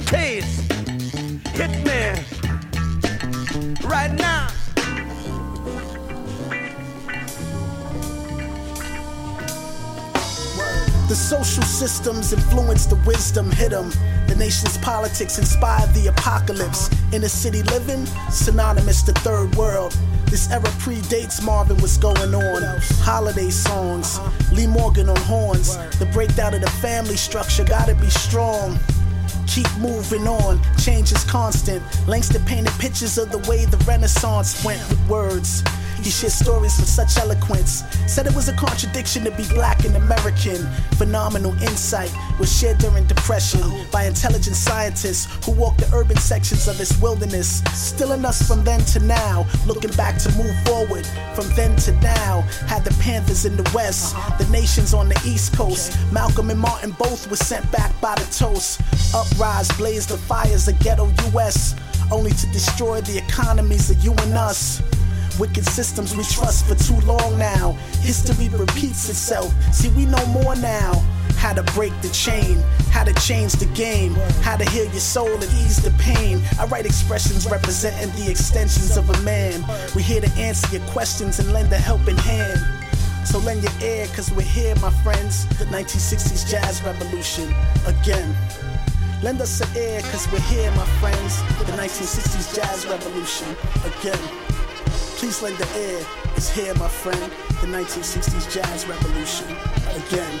Taste. Hit me right now. The social systems influence the wisdom, hit them. The nation's politics inspire the apocalypse. Inner city living, synonymous to third world. This era predates Marvin, what's going on? Holiday songs, Lee Morgan on horns. The breakdown of the family structure gotta be strong. Keep moving on, change is constant. Langston painted pictures of the way the Renaissance went with words. He shared stories with such eloquence. Said it was a contradiction to be black and American. Phenomenal insight was shared during Depression by intelligent scientists who walked the urban sections of this wilderness. Still in us from then to now. Looking back to move forward from then to now. Had the Panthers in the West, uh-huh. the nations on the East Coast. Malcolm and Martin both were sent back by the toast. Uprise blazed the fires of ghetto US, only to destroy the economies of you and us. Wicked systems we trust for too long now. History repeats itself. See, we know more now. How to break the chain, how to change the game, how to heal your soul and ease the pain. I write expressions representing the extensions of a man. We're here to answer your questions and lend a helping hand. So lend your ear, cause we're here, my friends. The 1960s jazz revolution again. Lend us an ear, cause we're here, my friends. The 1960s jazz revolution again. Please lend the ear. It's here, my friend. The 1960s jazz revolution again.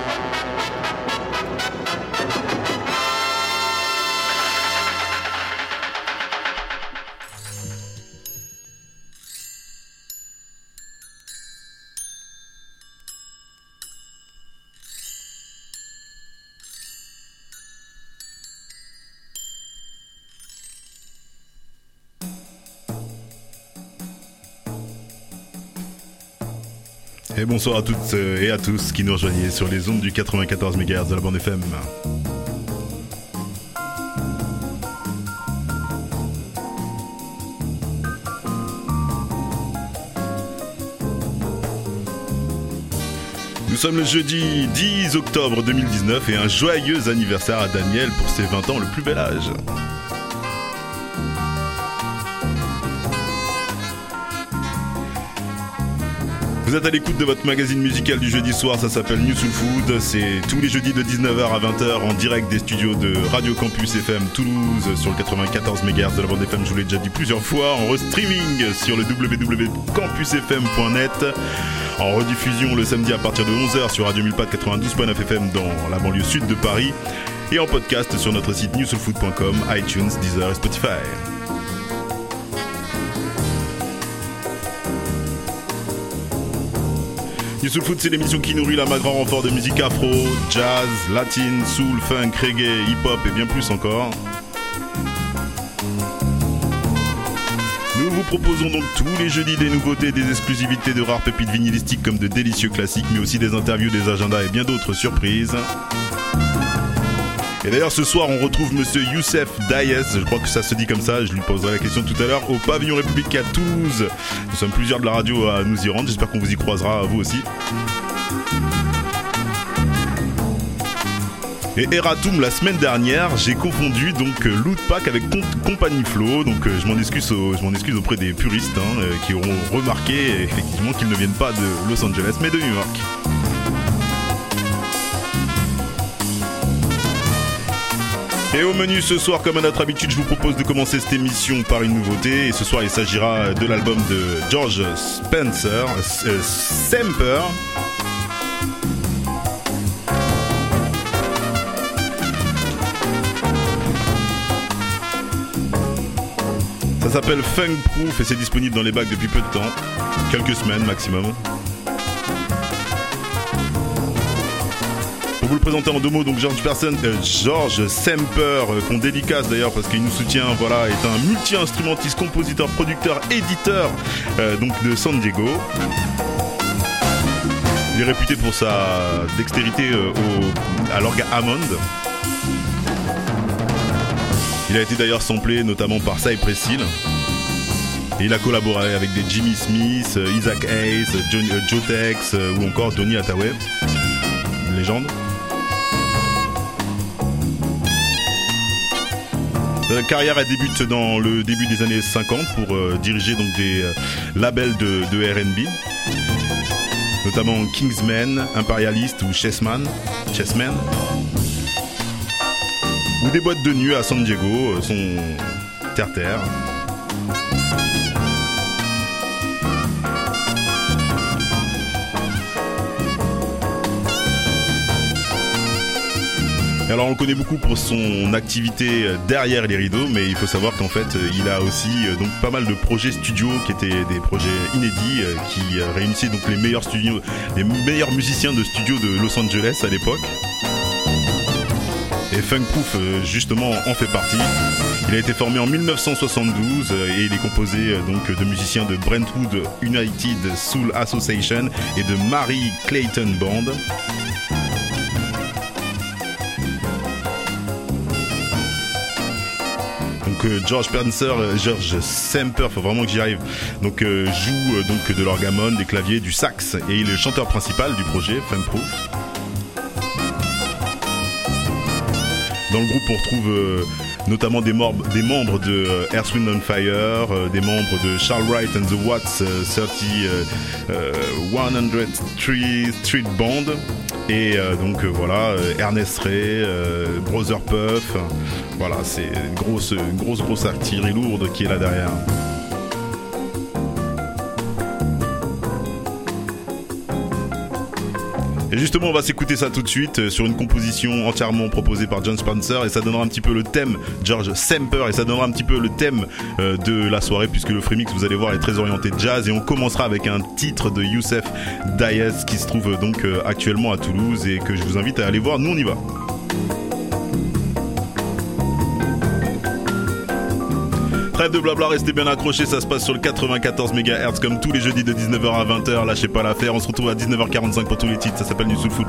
Et bonsoir à toutes euh, et à tous qui nous rejoignez sur les ondes du 94 MHz de la bande FM. Nous sommes le jeudi 10 octobre 2019 et un joyeux anniversaire à Daniel pour ses 20 ans, le plus bel âge. Vous êtes à l'écoute de votre magazine musical du jeudi soir, ça s'appelle New Soul Food. C'est tous les jeudis de 19h à 20h en direct des studios de Radio Campus FM Toulouse sur le 94 MHz de la bande FM. Je vous l'ai déjà dit plusieurs fois en streaming sur le www.campusfm.net. En rediffusion le samedi à partir de 11h sur Radio 1000 92.9 FM dans la banlieue sud de Paris. Et en podcast sur notre site newsoulfood.com, iTunes, Deezer et Spotify. Soul Food, c'est l'émission qui nourrit la grand renfort de musique afro, jazz, latine, soul, funk, reggae, hip-hop et bien plus encore. Nous vous proposons donc tous les jeudis des nouveautés, des exclusivités de rares pépites vinylistiques comme de délicieux classiques, mais aussi des interviews, des agendas et bien d'autres surprises. Et d'ailleurs, ce soir, on retrouve monsieur Youssef Dayes, je crois que ça se dit comme ça, je lui poserai la question tout à l'heure, au pavillon République à Toulouse. Nous sommes plusieurs de la radio à nous y rendre, j'espère qu'on vous y croisera, vous aussi. Et Eratum la semaine dernière, j'ai confondu donc Loot Pack avec Com- Compagnie Flow, donc euh, je m'en excuse, excuse auprès des puristes hein, euh, qui auront remarqué effectivement qu'ils ne viennent pas de Los Angeles mais de New York. Et au menu ce soir, comme à notre habitude, je vous propose de commencer cette émission par une nouveauté. Et ce soir, il s'agira de l'album de George Spencer, euh, Semper. Ça s'appelle Funk Proof et c'est disponible dans les bacs depuis peu de temps, quelques semaines maximum. Présenter en deux mots. Donc George Person, euh, George Semper, euh, qu'on dédicace d'ailleurs parce qu'il nous soutient. Voilà, est un multi-instrumentiste, compositeur, producteur, éditeur, euh, donc de San Diego. Il est réputé pour sa dextérité à l'orgue Hammond. Il a été d'ailleurs samplé notamment par Cypress Hill. Il a collaboré avec des Jimmy Smith, Isaac Hayes, Joe Tex ou encore Tony Hathaway. Légende. Sa carrière elle débute dans le début des années 50 pour euh, diriger donc des euh, labels de, R&B, notamment Kingsman, Imperialist ou Chessman, ou des boîtes de nuit à San Diego, euh, son terre-terre. Alors on le connaît beaucoup pour son activité derrière les rideaux, mais il faut savoir qu'en fait il a aussi euh, donc pas mal de projets studio qui étaient des projets inédits euh, qui euh, réunissaient donc les meilleurs studios, les meilleurs musiciens de studio de Los Angeles à l'époque. Et Funk Proof justement en fait partie. Il a été formé en 1972 et il est composé donc de musiciens de Brentwood United Soul Association et de Mary Clayton Band. Euh, George Spencer, euh, George Semper, faut vraiment que j'y arrive. Donc euh, joue de l'orgamone, des claviers, du sax et il est le chanteur principal du projet Funk Proof. Dans le groupe, on retrouve notamment des, membres de Earth, Wind and Fire, des membres de Charles Wright and the Watts euh, 30 euh, euh, 103 Street Band et euh, donc euh, voilà euh, Ernest Ray, Brother Puff. Voilà, c'est une grosse, une grosse, grosse artillerie lourde qui est là derrière. Et justement, on va s'écouter ça tout de suite euh, sur une composition entièrement proposée par John Spencer et ça donnera un petit peu le thème George Semper et ça donnera un petit peu le thème euh, de la soirée puisque le Freemix, vous allez voir, est très orienté jazz et on commencera avec un titre de Youssef Dayes qui se trouve donc euh, actuellement à Toulouse et que je vous invite à aller voir. Nous, on y va. Trêve de blabla, restez bien accrochés, ça se passe sur le 94 MHz comme tous les jeudis de 19h à 20h, lâchez pas l'affaire, on se retrouve à 19h45 pour tous les titres, ça s'appelle New Soul Food.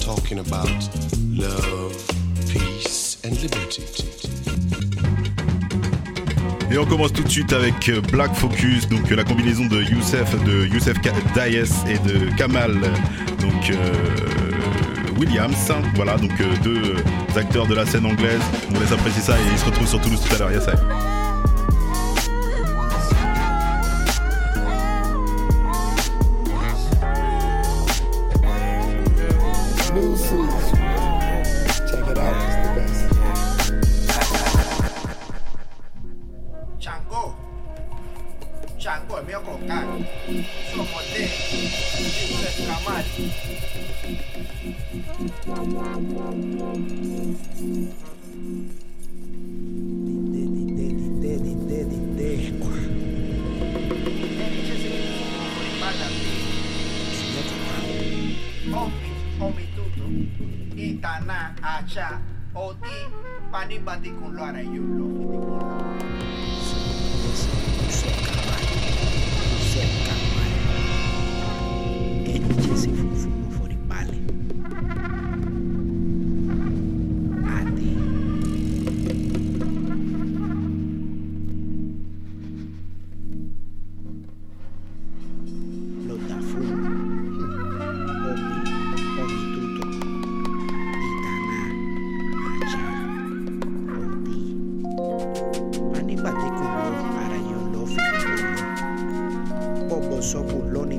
Talking about love, peace and liberty. Et on commence tout de suite avec euh, Black Focus, donc euh, la combinaison de Youssef, de Youssef Dayes et de Kamal, donc euh, Williams. Voilà, donc deux acteurs de la scène anglaise. On laisse apprécier ça et ils se retrouvent sur Toulouse tout à l'heure. Yes, Sofi. Poco Soculón y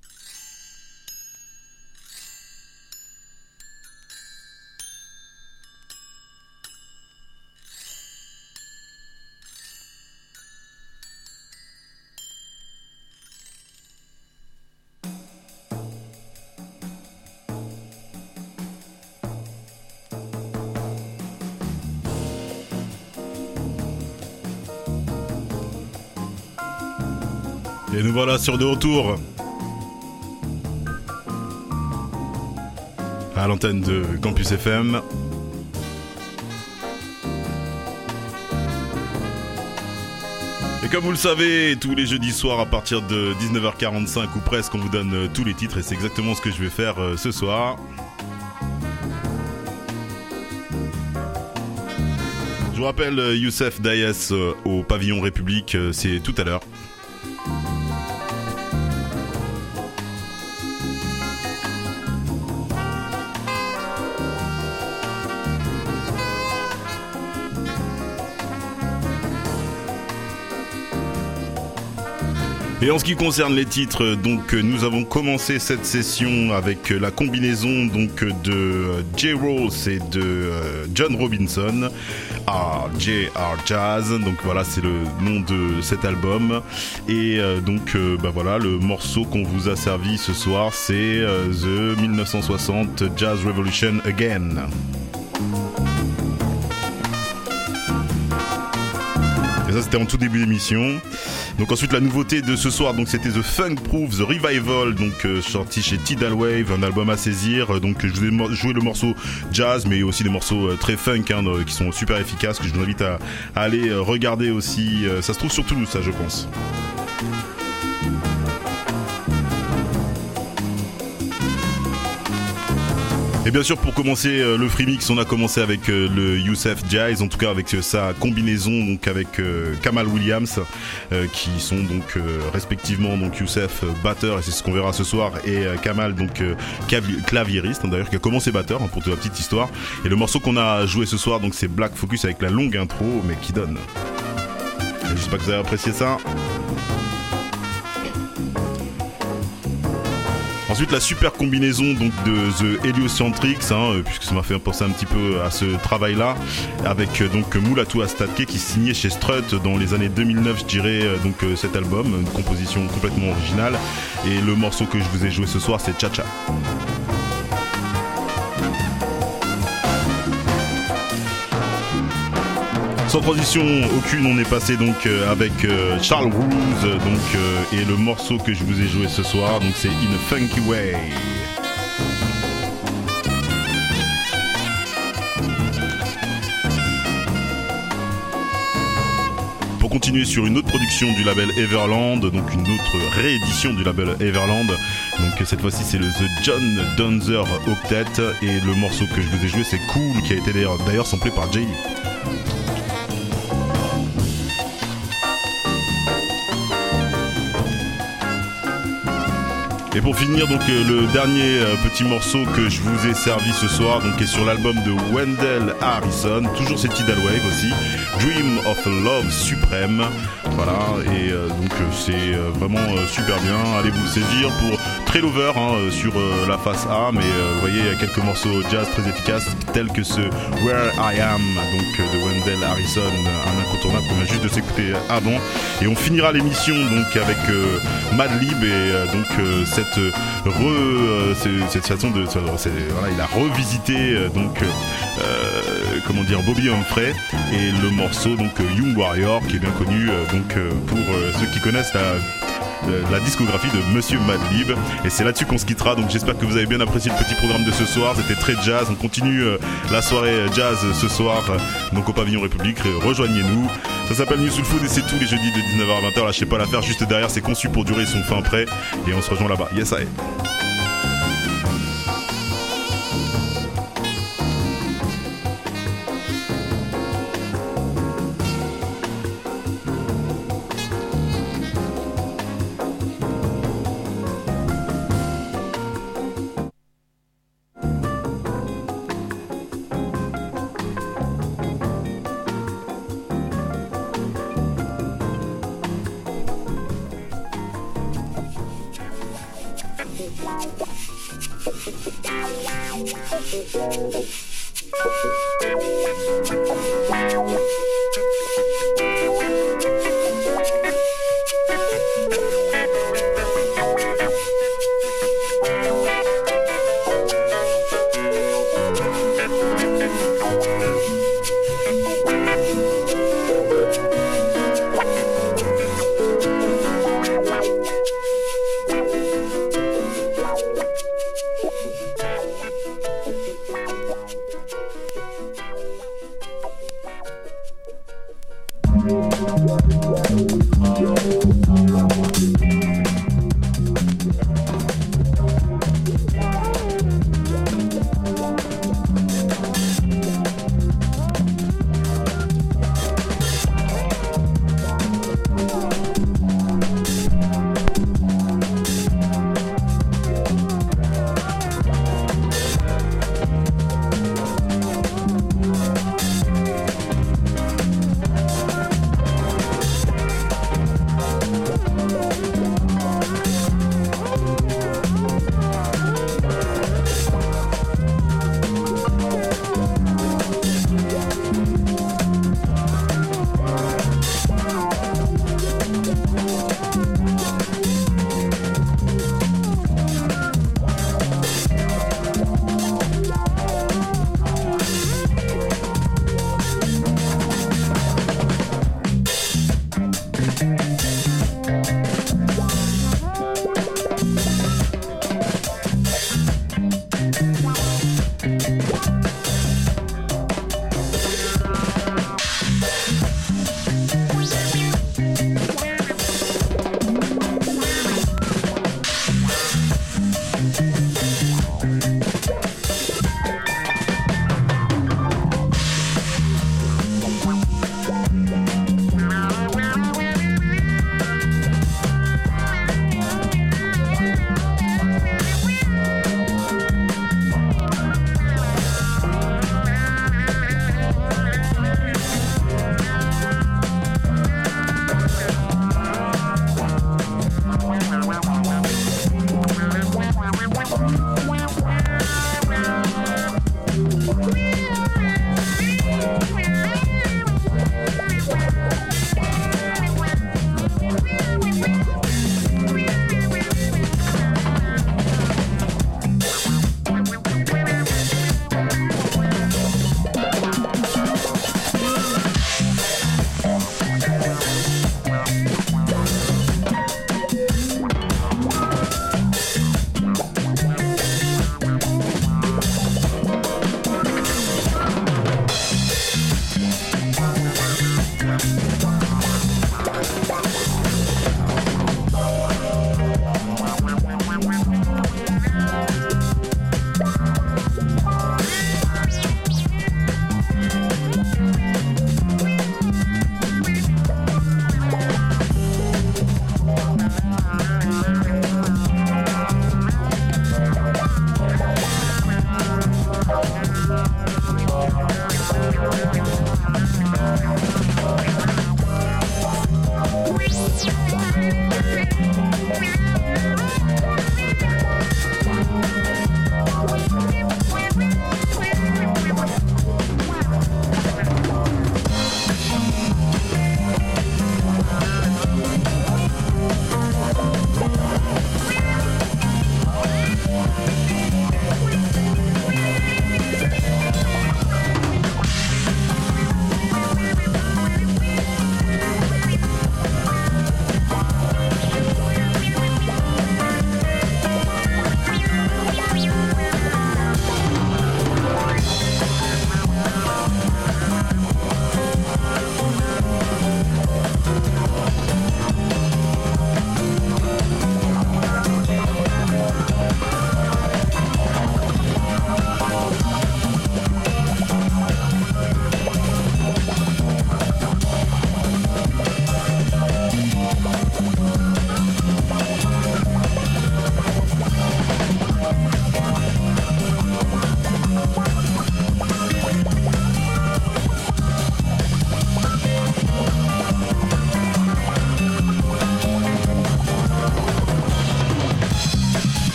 Et nous voilà sur de retour. À l'antenne de Campus FM. Et comme vous le savez, tous les jeudis soirs à partir de 19h45 ou presque, on vous donne euh, tous les titres et c'est exactement ce que je vais faire euh, ce soir. Je vous rappelle euh, Youssef euh, au pavillon République, c'est tout à l'heure. Et en ce qui concerne les titres, donc euh, nous avons commencé cette session avec euh, la combinaison donc de euh, J. Rose et de John Robinson à J.R. Jazz. Donc voilà, c'est le nom de cet album. Et donc bah voilà, le morceau qu'on vous a servi ce soir, c'est The 1960 Jazz Revolution Again. Ça, c'était en tout début d'émission. Donc ensuite la nouveauté de ce soir, donc c'était The Funk Proof, The Revival, donc euh, sorti chez Tidal Wave, un album à saisir. Euh, Donc je vous ai joué le morceau jazz, mais aussi des morceaux euh, très funk hein, qui sont super efficaces, que je vous invite à, aller regarder aussi. Ça se trouve sur Toulouse, ça je pense. Et bien sûr, pour commencer euh, le free mix, on a commencé avec euh, le Youssef Jazz, en tout cas avec euh, sa combinaison donc avec Kamal Williams, qui sont donc respectivement donc Youssef batteur et c'est ce qu'on verra ce soir et Kamal donc clavi- claviériste hein, d'ailleurs qui a commencé batteur hein, pour toute la petite histoire. Et le morceau qu'on a joué ce soir donc c'est Black Focus avec la longue intro mais qui donne. J'espère que vous avez apprécié ça. Ensuite, la super combinaison donc de The Heliocentrics, hein, euh, puisque ça m'a fait penser un petit peu à ce travail-là, avec euh, donc Moulatou Astatke qui signait chez Strut dans les années 2009, je dirais, euh, donc cet album, une composition complètement originale. Et le morceau que je vous ai joué ce soir, c'est Cha Cha. Sans transition aucune, on est passé donc euh, avec euh, Charles Ruse donc euh, et le morceau que je vous ai joué ce soir, donc c'est In a Funky Way. Pour continuer sur une autre production du label Everland, donc une autre réédition du label Everland. Donc cette fois-ci c'est le The John Donzer Octet et le morceau que je vous ai joué c'est Cool qui a été d'ailleurs samplé par Jay Et pour finir, donc euh, le dernier euh, petit morceau que je vous ai servi ce soir, donc est sur l'album de Wendell Harrison, toujours c'est Tidal Wave aussi, Dream of Love Supreme. Voilà, et euh, donc c'est vraiment super bien. Allez vous saisir pour lover hein, sur la face A, mais vous voyez, il y a quelques morceaux jazz très efficaces, tels que ce Where I Am, donc de Wendell Harrison, un incontournable qu'on vient juste de s'écouter avant. Et on finira l'émission donc avec Madlib et donc cette re, euh, cette façon de voilà, il a revisité euh, donc euh, comment dire Bobby Humphrey et le morceau donc Young Warrior qui est bien connu donc pour ceux qui connaissent la la discographie de Monsieur Madlib. Et c'est là-dessus qu'on se quittera. Donc j'espère que vous avez bien apprécié le petit programme de ce soir. C'était très jazz. On continue la soirée jazz ce soir. Donc au pavillon République. Rejoignez-nous. Ça s'appelle New Food et c'est tous les jeudis de 19h à 20h. Lâchez pas l'affaire. Juste derrière, c'est conçu pour durer. Sont fin prêts. Et on se rejoint là-bas. Yes, I. Thank you.